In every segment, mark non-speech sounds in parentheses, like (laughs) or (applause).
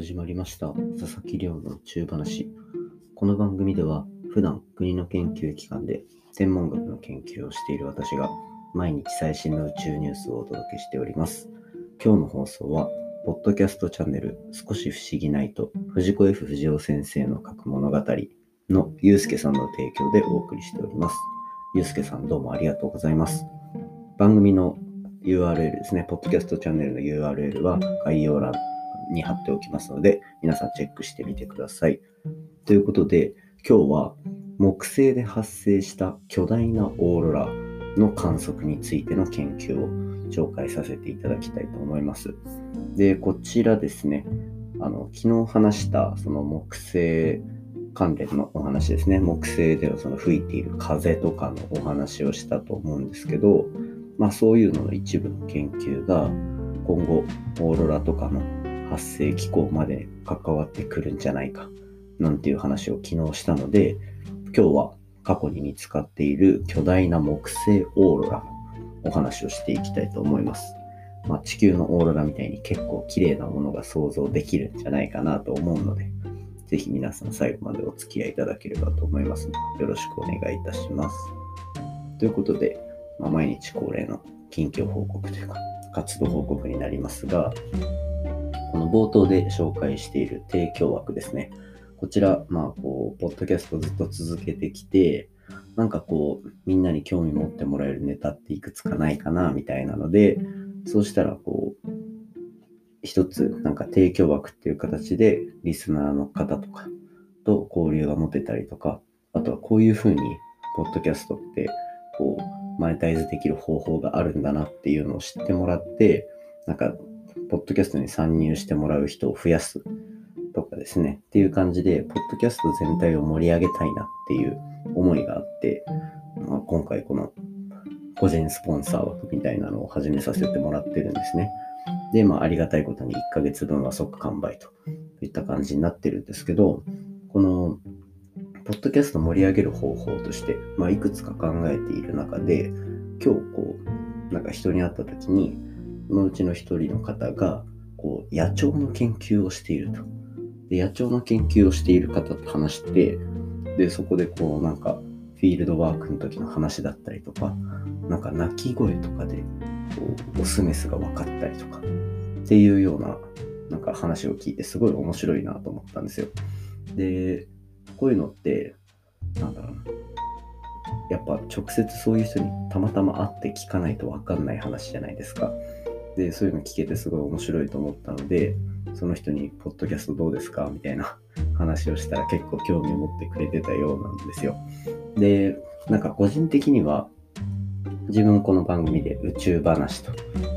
始まりました。佐々木亮の宇宙話。この番組では普段国の研究機関で天文学の研究をしている私が毎日最新の宇宙ニュースをお届けしております。今日の放送はポッドキャストチャンネル少し不思議ないと藤子 F 不二雄先生の書く物語のゆうすけさんの提供でお送りしております。ゆうすけさんどうもありがとうございます。番組の URL ですね、ポッドキャストチャンネルの URL は概要欄に貼っておきますので、皆さんチェックしてみてください。ということで、今日は木星で発生した巨大なオーロラの観測についての研究を紹介させていただきたいと思います。で、こちらですね、あの昨日話したその木星関連のお話ですね、木星でのその吹いている風とかのお話をしたと思うんですけど、まあそういうのの一部の研究が今後オーロラとかの発生機構まで関わってくるんじゃないかなんていう話を昨日したので今日は過去に見つかっている巨大な木星オーロラのお話をしていきたいと思います。まあ、地球のオーロラみたいに結構綺麗なものが想像できるんじゃないかなと思うので、ぜひ皆さん最後までお付き合いいただければと思いますので、よろしくお願いいたします。ということで、まあ、毎日恒例の近況報告というか、活動報告になりますが、この冒頭で紹介している提供枠ですね。こちら、まあ、こう、ポッドキャストずっと続けてきて、なんかこう、みんなに興味持ってもらえるネタっていくつかないかな、みたいなので、そうしたら、こう、一つ、なんか提供枠っていう形で、リスナーの方とかと交流が持てたりとか、あとはこういうふうに、ポッドキャストって、こう、マネタイズできる方法があるんだなっていうのを知ってもらって、なんかポッドキャストに参入してもらう人を増やすとかですね、っていう感じで、ポッドキャスト全体を盛り上げたいなっていう思いがあって、まあ、今回この個人スポンサー枠みたいなのを始めさせてもらってるんですね。で、まあ、ありがたいことに1ヶ月分は即完売といった感じになってるんですけど、この、ポッドキャスト盛り上げる方法として、まあ、いくつか考えている中で、今日こう、なんか人に会った時に、のうちの一人の方が、こう、野鳥の研究をしていると。で、野鳥の研究をしている方と話して、で、そこでこう、なんか、フィールドワークの時の話だったりとか、なんか鳴き声とかで、こう、オスメスが分かったりとか、っていうような、なんか話を聞いて、すごい面白いなと思ったんですよ。で、こういうのって、なんだろうな。やっぱ直接そういう人にたまたま会って聞かないと分かんない話じゃないですか。で、そういうの聞けてすごい面白いと思ったので、その人に、ポッドキャストどうですか？みたいな (laughs) 話をしたら結構興味を持ってくれてたようなんですよ。で、なんか個人的には、自分この番組で宇宙話と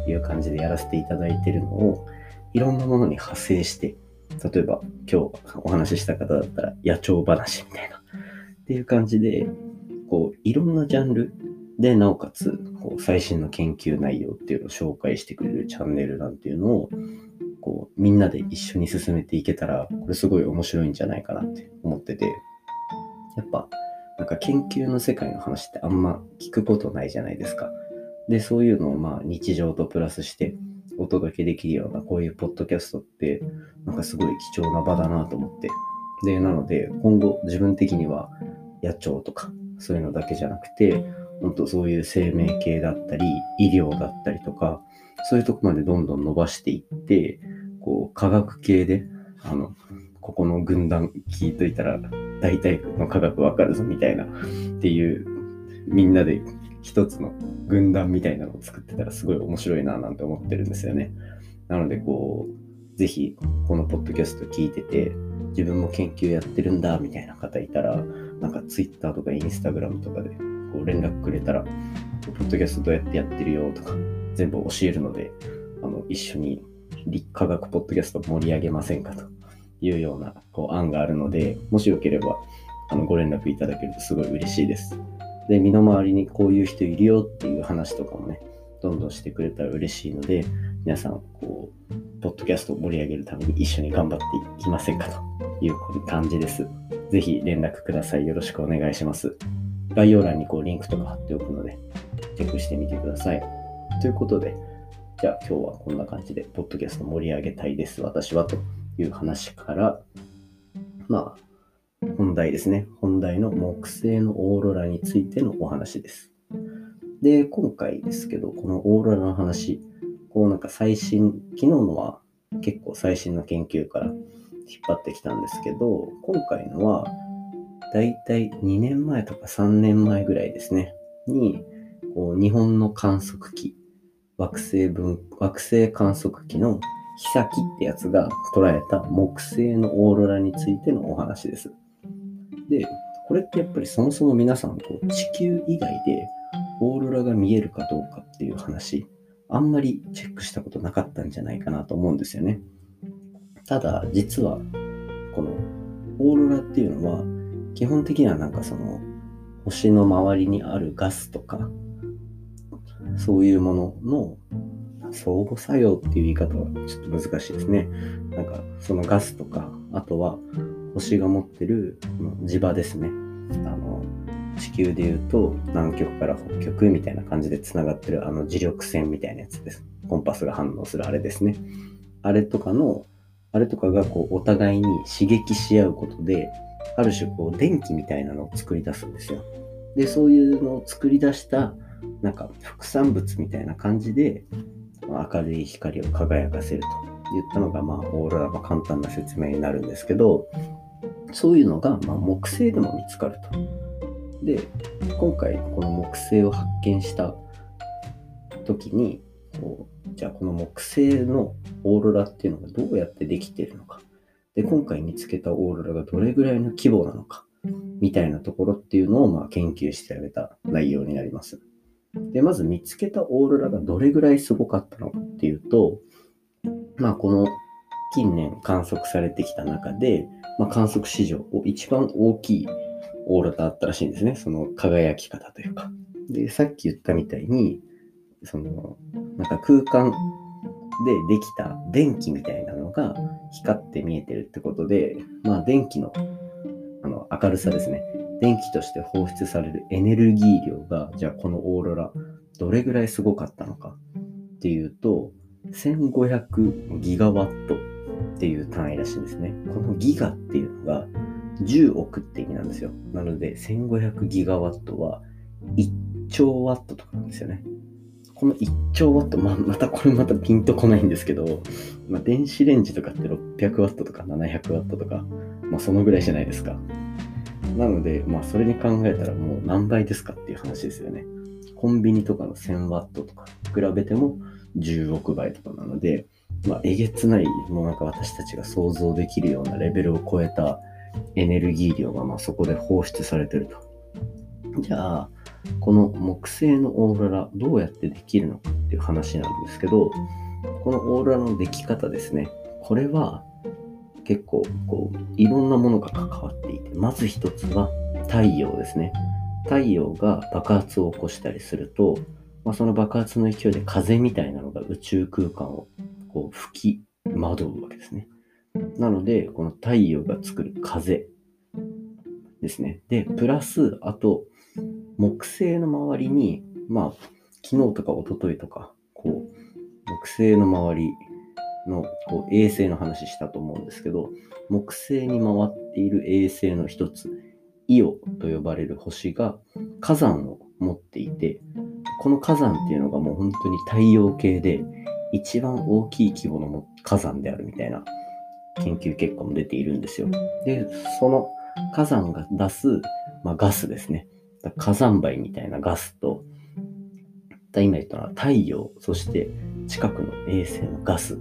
いう感じでやらせていただいてるのを、いろんなものに派生して、例えば今日お話しした方だったら野鳥話みたいな、っていう感じで、こう、いろんなジャンルで、なおかつ、こう、最新の研究内容っていうのを紹介してくれるチャンネルなんていうのを、こう、みんなで一緒に進めていけたら、これすごい面白いんじゃないかなって思ってて、やっぱ、なんか研究の世界の話ってあんま聞くことないじゃないですか。で、そういうのをまあ日常とプラスしてお届けできるようなこういうポッドキャストって、なんかすごい貴重な場だなと思って。で、なので今後自分的には野鳥とかそういうのだけじゃなくて、本当そういう生命系だったり、医療だったりとか、そういうとこまでどんどん伸ばしていって、こう、科学系で、あの、ここの軍団聞いといたら、大体の科学わかるぞみたいな、っていう、みんなで一つの軍団みたいなのを作ってたらすごい面白いななんて思ってるんですよね。なので、こう、ぜひ、このポッドキャスト聞いてて、自分も研究やってるんだ、みたいな方いたら、なんか Twitter とか Instagram とかでこう連絡くれたら、ポッドキャストどうやってやってるよとか、全部教えるので、あの、一緒に立科学ポッドキャスト盛り上げませんかというようなこう案があるので、もしよければ、あの、ご連絡いただけるとすごい嬉しいです。で、身の回りにこういう人いるよっていう話とかもね、どんどんしてくれたら嬉しいので、皆さん、こう、ポッドキャストを盛り上げるために一緒に頑張っていきませんかという感じです。ぜひ連絡ください。よろしくお願いします。概要欄にこうリンクとか貼っておくので、チェックしてみてください。ということで、じゃあ今日はこんな感じで、ポッドキャスト盛り上げたいです、私は、という話から、まあ、本題ですね。本題の木星のオーロラについてのお話です。で、今回ですけど、このオーロラの話、こうなんか最新、昨日のは結構最新の研究から引っ張ってきたんですけど、今回のは、だいたい2年前とか3年前ぐらいですね、に、こう日本の観測機、惑星分、惑星観測機のヒサキってやつが捉えた木星のオーロラについてのお話です。で、これってやっぱりそもそも皆さんこう地球以外でオーロラが見えるかどうかっていう話、あんまりチェックしたことなかったんじゃないかなと思うんですよね。ただ、実は、このオーロラっていうのは、基本的にはなんかその、星の周りにあるガスとか、そういうものの相互作用っていう言い方はちょっと難しいですね。なんかそのガスとか、あとは星が持ってる磁場ですね。あの地球でいうと南極から北極みたいな感じでつながってるあの磁力線みたいなやつです。コンパスが反応するあれですね。あれとかの、あれとかがこうお互いに刺激し合うことで、ある種こう電気みたいなのを作り出すんですよ。で、そういうのを作り出したなんか副産物みたいな感じで明るい光を輝かせると言ったのが、まあ、オーロラの簡単な説明になるんですけど、そういうのが、ま、木星でも見つかると。で、今回この木星を発見した時に、こうじゃあこの木星のオーロラっていうのがどうやってできてるのか。で、今回見つけたオーロラがどれぐらいの規模なのか。みたいなところっていうのをまあ研究してあげた内容になります。で、まず見つけたオーロラがどれぐらいすごかったのかっていうと、まあこの近年観測されてきた中で、まあ、観測史上一番大きいオーロラだったらしいんですね。その輝き方というか。で、さっき言ったみたいに、その、なんか空間でできた電気みたいなが光って見えてるってことで、まあ電気のあの明るさですね。電気として放出されるエネルギー量が、じゃあこのオーロラ、どれぐらいすごかったのかっていうと、1500ギガワットっていう単位らしいんですね。このギガっていうのが10億って意味なんですよ。なので1500ギガワットは1兆ワットとかなんですよね。この1兆ワット、ま、またこれまたピンとこないんですけど、まあ、電子レンジとかって600ワットとか700ワットとか、まあそのぐらいじゃないですか。なので、まあそれに考えたらもう何倍ですかっていう話ですよね。コンビニとかの1000ワットとか比べても10億倍とかなので、まあえげつない、もうなんか私たちが想像できるようなレベルを超えたエネルギー量がまあそこで放出されてると。じゃあ、この木星のオーロラどうやってできるのかっていう話なんですけど、このオーロラのでき方ですね。これは結構こういろんなものが関わっていて、まず一つは太陽ですね。太陽が爆発を起こしたりすると、まあ、その爆発の勢いで風みたいなのが宇宙空間をこう吹き惑うわけですね。なので、この太陽が作る風ですね。で、プラス、あと、木星の周りに、まあ、昨日とか一昨日とか、こう、木星の周りのこう衛星の話したと思うんですけど、木星に回っている衛星の一つ、イオと呼ばれる星が火山を持っていて、この火山っていうのがもう本当に太陽系で一番大きい規模の火山であるみたいな研究結果も出ているんですよ。で、その火山が出す、まあ、ガスですね。火山灰みたいなガスと、今言ったのは太陽、そして近くの衛星のガス。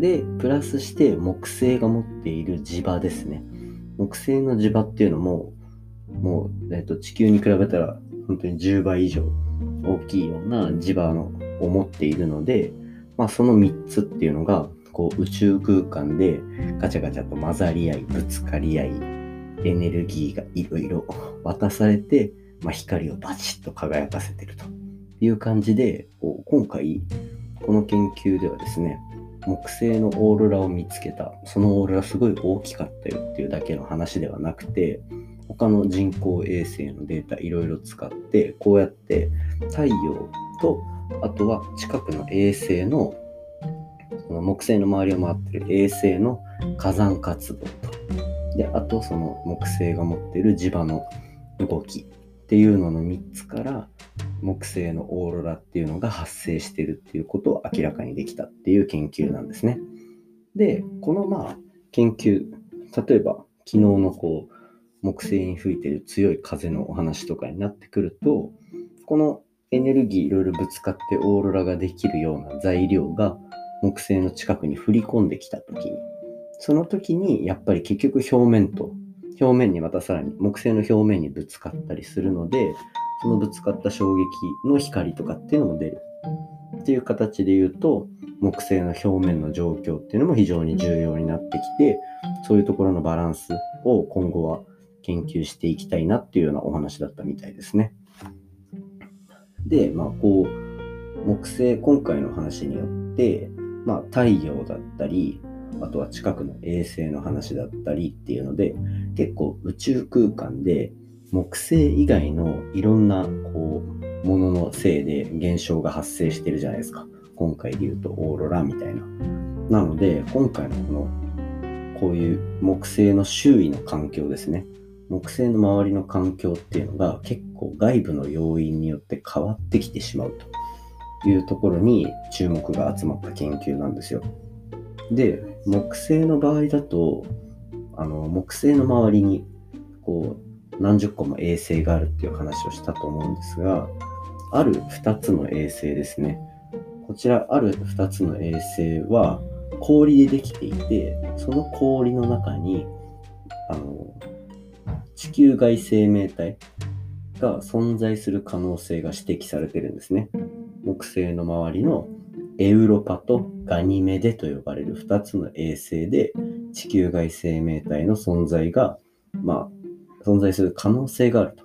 で、プラスして木星が持っている磁場ですね。木星の磁場っていうのも、もう、えっと、地球に比べたら本当に10倍以上大きいような磁場のを持っているので、まあ、その3つっていうのが、こう宇宙空間でガチャガチャと混ざり合い、ぶつかり合い、エネルギーがいろいろ渡されて、まあ、光をバチッと輝かせてると。いう感じで、こう今回、この研究ではですね、木星のオーロラを見つけた、そのオーロラすごい大きかったよっていうだけの話ではなくて、他の人工衛星のデータいろいろ使って、こうやって太陽と、あとは近くの衛星の、その木星の周りを回ってる衛星の火山活動と、で、あとその木星が持ってる磁場の動きっていうのの3つから木星のオーロラっていうのが発生してるっていうことを明らかにできたっていう研究なんですね。で、このまあ研究、例えば昨日のこう木星に吹いてる強い風のお話とかになってくると、このエネルギーいろいろぶつかってオーロラができるような材料が木星の近くに降り込んできた時に、その時にやっぱり結局表面と、表面にまたさらに木星の表面にぶつかったりするので、そのぶつかった衝撃の光とかっていうのも出る。っていう形で言うと、木星の表面の状況っていうのも非常に重要になってきて、そういうところのバランスを今後は研究していきたいなっていうようなお話だったみたいですね。で、まあこう、木星、今回の話によって、まあ太陽だったり、あとは近くの衛星の話だったりっていうので、結構宇宙空間で木星以外のいろんなこうもののせいで現象が発生してるじゃないですか。今回で言うとオーロラみたいな。なので、今回のこのこういう木星の周囲の環境ですね。木星の周りの環境っていうのが結構外部の要因によって変わってきてしまうというところに注目が集まった研究なんですよ。で、木星の場合だと、あの木星の周りにこう何十個も衛星があるっていう話をしたと思うんですが、ある2つの衛星ですね。こちらある2つの衛星は氷でできていて、その氷の中にあの地球外生命体が存在する可能性が指摘されてるんですね。木星の周りのエウロパとガニメデと呼ばれる2つの衛星で地球外生命体の存在が、まあ、存在する可能性があると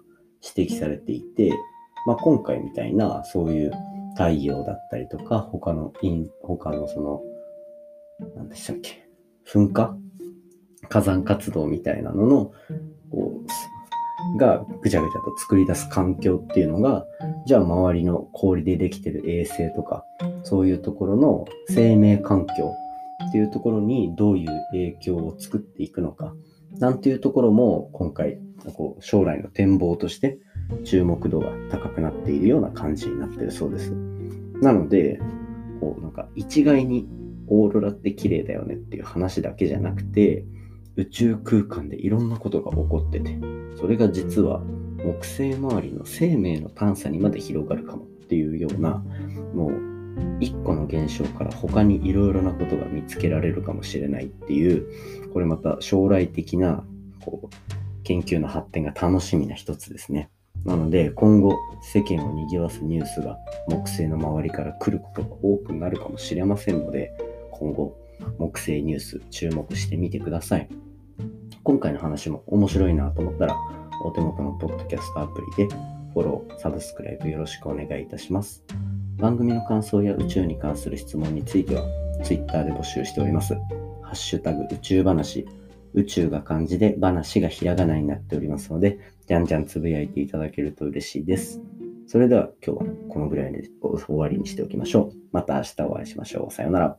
指摘されていて、まあ、今回みたいなそういう太陽だったりとか他の他のその何でしたっけ噴火火山活動みたいなののこうがぐちゃぐちゃと作り出す環境っていうのが、じゃあ周りの氷でできてる衛星とか、そういうところの生命環境っていうところにどういう影響を作っていくのか、なんていうところも今回、こう将来の展望として注目度が高くなっているような感じになってるそうです。なので、こうなんか一概にオーロラって綺麗だよねっていう話だけじゃなくて、宇宙空間でいろんなことが起こってて、それが実は木星周りの生命の探査にまで広がるかもっていうような、もう一個の現象から他にいろいろなことが見つけられるかもしれないっていう、これまた将来的なこう研究の発展が楽しみな一つですね。なので今後世間を賑わすニュースが木星の周りから来ることが多くなるかもしれませんので、今後木星ニュース注目してみてください。今回の話も面白いなと思ったら、お手元のポッドキャストアプリでフォロー、サブスクライブよろしくお願いいたします。番組の感想や宇宙に関する質問については、Twitter で募集しております。ハッシュタグ宇宙話、宇宙が漢字で話がひらがなになっておりますので、じゃんじゃんつぶやいていただけると嬉しいです。それでは今日はこのぐらいで終わりにしておきましょう。また明日お会いしましょう。さようなら。